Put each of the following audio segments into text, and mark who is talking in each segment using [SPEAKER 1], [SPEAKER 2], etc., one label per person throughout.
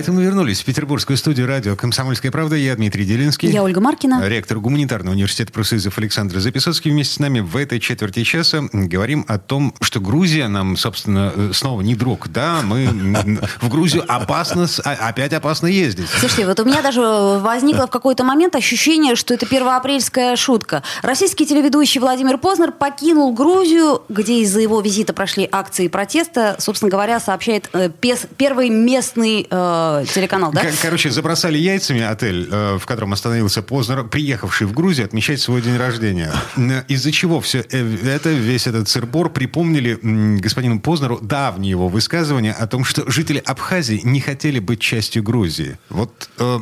[SPEAKER 1] Это мы вернулись в петербургскую студию радио «Комсомольская правда». Я Дмитрий Делинский.
[SPEAKER 2] Я Ольга Маркина.
[SPEAKER 1] Ректор Гуманитарного университета профсоюзов Александр Записоцкий. Вместе с нами в этой четверти часа говорим о том, что Грузия нам, собственно, э, снова не друг. Да, мы в Грузию опасно, а, опять опасно ездить.
[SPEAKER 2] Слушайте, вот у меня даже возникло в какой-то момент ощущение, что это первоапрельская шутка. Российский телеведущий Владимир Познер покинул Грузию, где из-за его визита прошли акции протеста. Собственно говоря, сообщает э, первый местный э, телеканал, да?
[SPEAKER 1] Короче, забросали яйцами отель, э, в котором остановился Познер, приехавший в Грузию отмечать свой день рождения. Из-за чего все э, это, весь этот цирбор припомнили господину Познеру давние его высказывания о том, что жители Абхазии не хотели быть частью Грузии. Вот...
[SPEAKER 3] Э,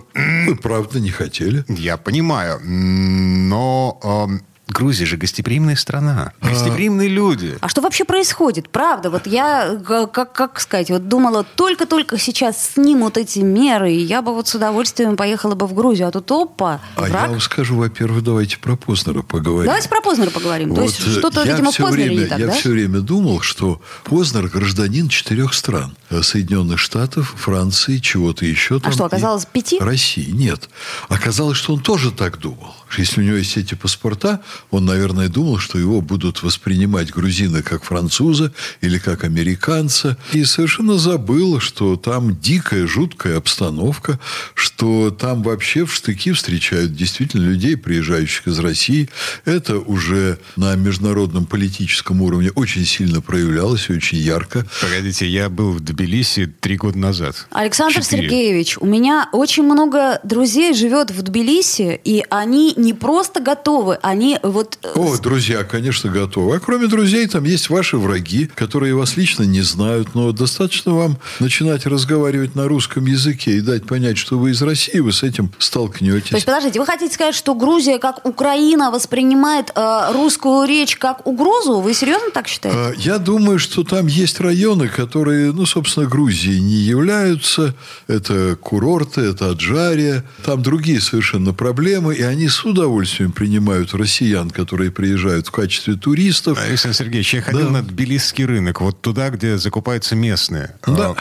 [SPEAKER 3] правда не хотели?
[SPEAKER 1] Я понимаю, но... Э, Грузия же гостеприимная страна, а. гостеприимные люди.
[SPEAKER 2] А что вообще происходит? Правда, вот я, как, как сказать, вот думала, только-только сейчас снимут эти меры, и я бы вот с удовольствием поехала бы в Грузию, а тут опа,
[SPEAKER 3] А враг. я вам скажу, во-первых, давайте про Познера поговорим.
[SPEAKER 2] Давайте про Познера поговорим. Вот То есть что-то, видимо, в Познере
[SPEAKER 3] время,
[SPEAKER 2] не так,
[SPEAKER 3] Я
[SPEAKER 2] да?
[SPEAKER 3] все время думал, что Познер гражданин четырех стран. Соединенных Штатов, Франции, чего-то еще.
[SPEAKER 2] А там, что, оказалось пяти?
[SPEAKER 3] России, нет. Оказалось, что он тоже так думал. Если у него есть эти паспорта, он, наверное, думал, что его будут воспринимать грузины как француза или как американца. И совершенно забыл, что там дикая, жуткая обстановка, что там вообще в штыки встречают действительно людей, приезжающих из России. Это уже на международном политическом уровне очень сильно проявлялось и очень ярко.
[SPEAKER 1] Погодите, я был в Тбилиси три года назад.
[SPEAKER 2] Александр Четыре. Сергеевич, у меня очень много друзей живет в Тбилиси, и они не просто готовы, они вот
[SPEAKER 3] о, друзья, конечно, готовы. А кроме друзей, там есть ваши враги, которые вас лично не знают, но достаточно вам начинать разговаривать на русском языке и дать понять, что вы из России, вы с этим столкнетесь.
[SPEAKER 2] То есть, подождите, вы хотите сказать, что Грузия, как Украина, воспринимает э, русскую речь как угрозу? Вы серьезно так считаете?
[SPEAKER 3] А, я думаю, что там есть районы, которые, ну, собственно, Грузией не являются. Это курорты, это Аджария. Там другие совершенно проблемы, и они с удовольствием принимают россиян, которые которые приезжают в качестве туристов.
[SPEAKER 1] Александр Сергеевич, я ходил да. на Тбилисский рынок, вот туда, где закупаются местные.
[SPEAKER 3] Да.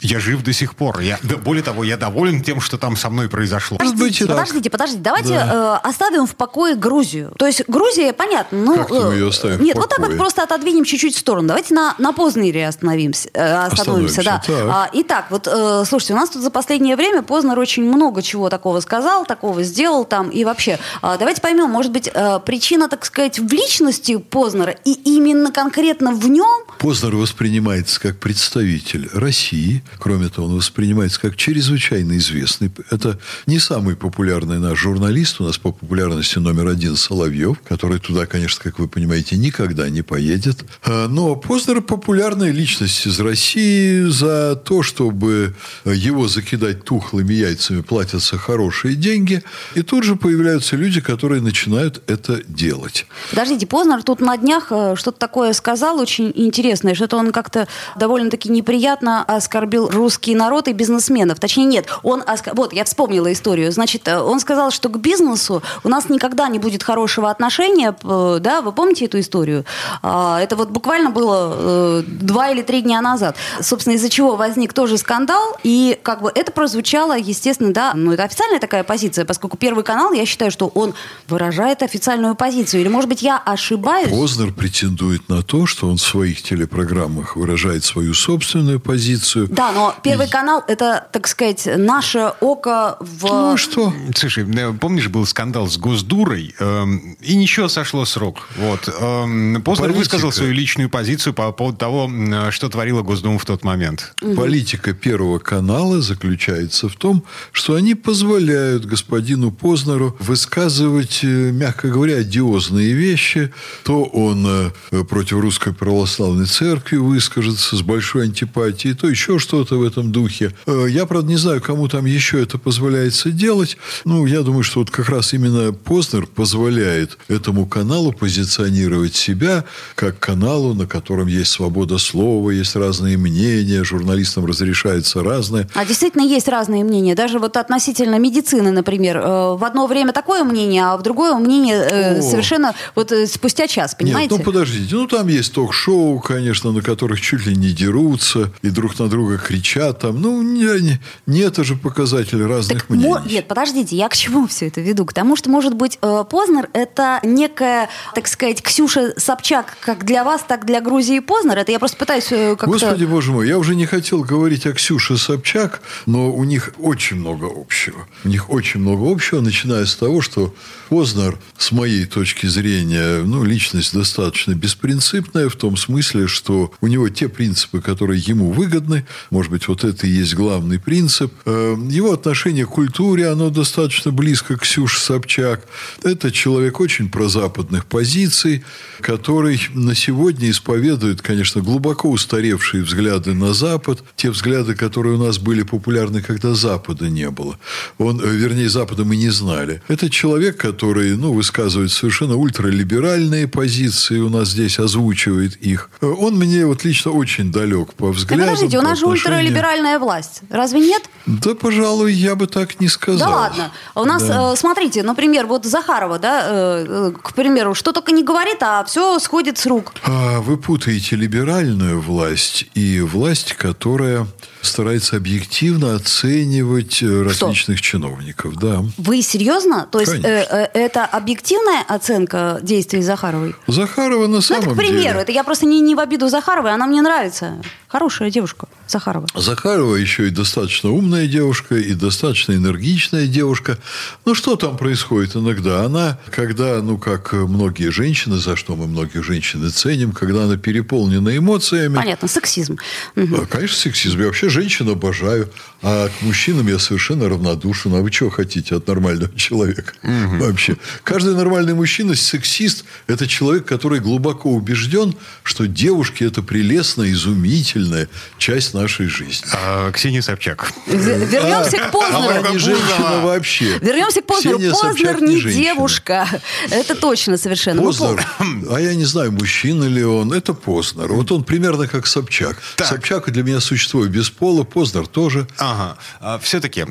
[SPEAKER 1] Я жив до сих пор. Я, более того, я доволен тем, что там со мной произошло.
[SPEAKER 2] Подождите, подождите, подождите. Давайте да. э, оставим в покое Грузию. То есть Грузия, понятно. Ну,
[SPEAKER 3] как мы ее оставим
[SPEAKER 2] Нет, вот так вот просто отодвинем чуть-чуть в сторону. Давайте на, на Познере остановимся. Э, остановимся, да. А, итак, вот, э, слушайте, у нас тут за последнее время Познер очень много чего такого сказал, такого сделал там. И вообще, э, давайте поймем, может быть, э, причина причина, так сказать, в личности Познера и именно конкретно в нем?
[SPEAKER 3] Познер воспринимается как представитель России. Кроме того, он воспринимается как чрезвычайно известный. Это не самый популярный наш журналист. У нас по популярности номер один Соловьев, который туда, конечно, как вы понимаете, никогда не поедет. А, но Познер популярная личность из России. За то, чтобы его закидать тухлыми яйцами, платятся хорошие деньги. И тут же появляются люди, которые начинают это делать.
[SPEAKER 2] Подождите, Познер тут на днях э, что-то такое сказал очень интересное, что-то он как-то довольно-таки неприятно оскорбил русский народ и бизнесменов. Точнее, нет, он... Оск... Вот, я вспомнила историю. Значит, э, он сказал, что к бизнесу у нас никогда не будет хорошего отношения, да, вы помните эту историю? А, это вот буквально было э, два или три дня назад. Собственно, из-за чего возник тоже скандал, и как бы это прозвучало, естественно, да, ну, это официальная такая позиция, поскольку Первый канал, я считаю, что он выражает официальную позицию? Или, может быть, я ошибаюсь?
[SPEAKER 3] Познер претендует на то, что он в своих телепрограммах выражает свою собственную позицию.
[SPEAKER 2] Да, но Первый канал – это, так сказать, наше око в...
[SPEAKER 3] Ну, что?
[SPEAKER 1] Слушай, э, помнишь, был скандал с Госдурой, э, и ничего сошло срок. Вот. Э, Познер Политика. высказал свою личную позицию по поводу того, что творила Госдума в тот момент.
[SPEAKER 3] Угу. Политика Первого канала заключается в том, что они позволяют господину Познеру высказывать, э, мягко говоря, одиозные вещи. То он э, против Русской Православной православной церкви выскажется с большой антипатией, то еще что-то в этом духе. Э, я, правда, не знаю, кому там еще это позволяется делать. Ну, я думаю, что вот как раз именно Познер позволяет этому каналу позиционировать себя как каналу, на котором есть свобода слова, есть разные мнения, журналистам разрешается разное.
[SPEAKER 2] А действительно есть разные мнения. Даже вот относительно медицины, например. Э, в одно время такое мнение, а в другое мнение э, совершенно вот спустя час, понимаете?
[SPEAKER 3] Нет, ну подождите. Ну там есть ток-шоу, конечно, на которых чуть ли не дерутся и друг на друга кричат. Там, ну, не, не, не это же показатель разных
[SPEAKER 2] так,
[SPEAKER 3] мнений.
[SPEAKER 2] Нет, подождите, я к чему все это веду? К тому, что, может быть, Познер – это некая, так сказать, Ксюша Собчак как для вас, так для Грузии Познер. Это я просто пытаюсь как-то...
[SPEAKER 3] Господи, боже мой, я уже не хотел говорить о Ксюше Собчак, но у них очень много общего. У них очень много общего, начиная с того, что Познер, с моей точки зрения, ну, личность достаточно беспринципная в том смысле, что у него те принципы, которые ему выгодны, может быть, вот это и есть главный принцип. Э, его отношение к культуре, оно достаточно близко к Ксюше Собчак. Это человек очень прозападных позиций, который на сегодня исповедует, конечно, глубоко устаревшие взгляды на Запад, те взгляды, которые у нас были популярны, когда Запада не было. Он, э, вернее, Запада мы не знали. Это человек, который ну, высказывает совершенно ультралиберальные позиции, у нас здесь озвучивает их. Он мне вот лично очень далек по взглядам.
[SPEAKER 2] Да подождите, у нас же ультралиберальная власть. Разве нет?
[SPEAKER 3] Да, пожалуй, я бы так не сказал.
[SPEAKER 2] Да ладно. У нас, да. э, смотрите, например, вот Захарова, да, э, э, к примеру, что только не говорит, а все сходит с рук.
[SPEAKER 3] А, вы путаете либеральную власть и власть, которая старается объективно оценивать э, различных Что? чиновников. Да.
[SPEAKER 2] Вы серьезно? То есть э, э, это объективная оценка действий Захаровой?
[SPEAKER 3] Захарова на самом
[SPEAKER 2] ну, это, к примеру, деле. это я просто не, не в обиду Захаровой, она мне нравится. Хорошая девушка, Захарова.
[SPEAKER 3] Захарова еще и достаточно умная девушка, и достаточно энергичная девушка. Ну, что там происходит иногда? Она, когда, ну, как многие женщины, за что мы многих женщин ценим, когда она переполнена эмоциями...
[SPEAKER 2] Понятно, сексизм.
[SPEAKER 3] Угу. Конечно, сексизм. Я вообще женщин обожаю, а к мужчинам я совершенно равнодушен. А вы чего хотите от нормального человека? Угу. Вообще. Каждый нормальный мужчина, сексист, это человек, который глубоко убежден, что девушки – это прелестно, изумительно, обязательная часть нашей жизни.
[SPEAKER 1] А, Ксения Собчак.
[SPEAKER 2] Вернемся к Познеру.
[SPEAKER 3] Она не женщина вообще.
[SPEAKER 2] Вернемся к Познеру. Познер не девушка. Это точно совершенно.
[SPEAKER 3] Познер, а я не знаю, мужчина ли он, это Познер. Вот он примерно как Собчак. Собчак для меня существует без пола, Познер тоже.
[SPEAKER 1] Ага. А, все-таки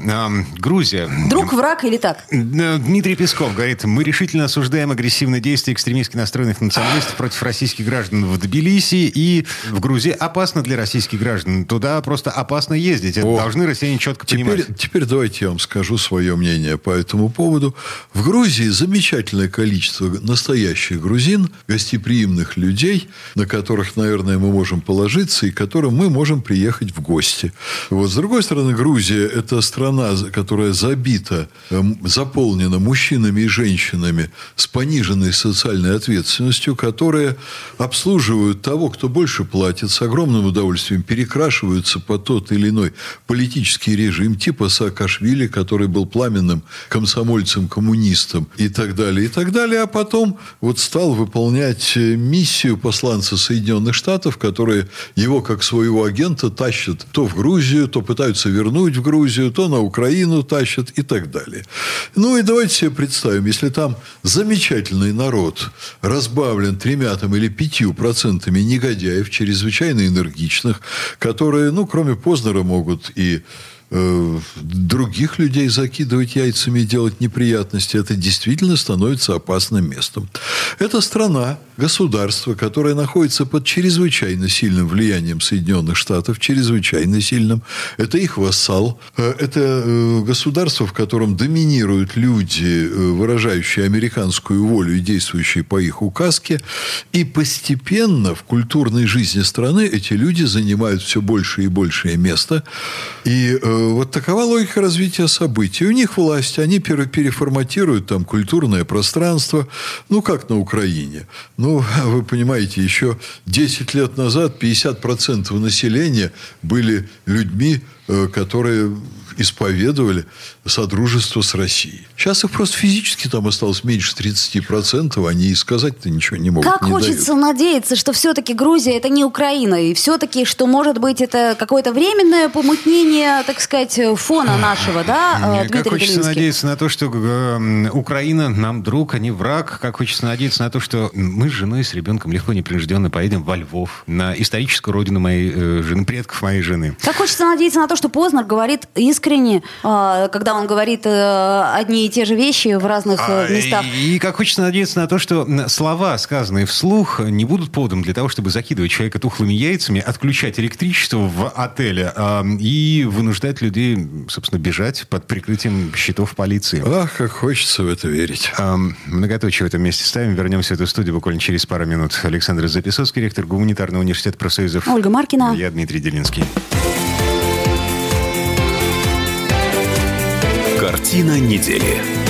[SPEAKER 1] Грузия.
[SPEAKER 2] Друг, враг или так?
[SPEAKER 1] Дмитрий Песков говорит, мы решительно осуждаем агрессивные действия экстремистски настроенных националистов против российских граждан в Тбилиси и в Грузии. Опасно для российских граждан. Туда просто опасно ездить. Это О, должны россияне четко
[SPEAKER 3] теперь,
[SPEAKER 1] понимать.
[SPEAKER 3] Теперь давайте я вам скажу свое мнение по этому поводу. В Грузии замечательное количество настоящих грузин, гостеприимных людей, на которых, наверное, мы можем положиться и к которым мы можем приехать в гости. Вот. С другой стороны, Грузия – это страна, которая забита, эм, заполнена мужчинами и женщинами с пониженной социальной ответственностью, которые обслуживают того, кто больше платит, с огромным удовольствием перекрашиваются по тот или иной политический режим, типа Саакашвили, который был пламенным комсомольцем-коммунистом и так далее, и так далее, а потом вот стал выполнять э, миссию посланца Соединенных Штатов, которые его как своего агента тащат то в Грузию, то пытаются вернуть в Грузию, то на Украину тащат и так далее. Ну и давайте себе представим, если там замечательный народ разбавлен тремя там, или пятью процентами негодяев, чрезвычайно энергичных, которые, ну, кроме Познера, могут и других людей закидывать яйцами и делать неприятности, это действительно становится опасным местом. Это страна, государство, которое находится под чрезвычайно сильным влиянием Соединенных Штатов, чрезвычайно сильным. Это их вассал. Э, это э, государство, в котором доминируют люди, выражающие американскую волю и действующие по их указке. И постепенно в культурной жизни страны эти люди занимают все больше и большее место. И вот такова логика развития событий. У них власть, они переформатируют там культурное пространство, ну, как на Украине. Ну, вы понимаете, еще 10 лет назад 50% населения были людьми, э, которые исповедовали содружество с Россией. Сейчас их просто физически там осталось меньше 30%, они и сказать-то ничего не могут.
[SPEAKER 2] Как
[SPEAKER 3] не
[SPEAKER 2] хочется
[SPEAKER 3] дают.
[SPEAKER 2] надеяться, что все-таки Грузия это не Украина, и все-таки, что может быть это какое-то временное помутнение, так сказать, фона нашего, да,
[SPEAKER 1] Как
[SPEAKER 2] Дмитрий
[SPEAKER 1] хочется
[SPEAKER 2] Белинский?
[SPEAKER 1] надеяться на то, что э, Украина нам друг, а не враг. Как хочется надеяться на то, что мы с женой и с ребенком легко непринужденно поедем во Львов, на историческую родину моей э, жены, предков моей жены.
[SPEAKER 2] Как хочется надеяться на то, что Познер говорит искренне, а, когда он говорит э, одни и те же вещи в разных э,
[SPEAKER 1] А,
[SPEAKER 2] местах.
[SPEAKER 1] И, и как хочется надеяться на то, что слова, сказанные вслух, не будут поводом для того, чтобы закидывать человека тухлыми яйцами, отключать электричество в отеле а, и вынуждать людей, собственно, бежать под прикрытием щитов полиции.
[SPEAKER 3] Ах, как хочется в это верить.
[SPEAKER 1] Эм, Многоточие в этом месте ставим. Вернемся в эту студию буквально через пару минут. Александр Записовский, ректор Гуманитарного университета профсоюзов.
[SPEAKER 2] Ольга Маркина.
[SPEAKER 1] Я Дмитрий Делинский.
[SPEAKER 4] Картина недели.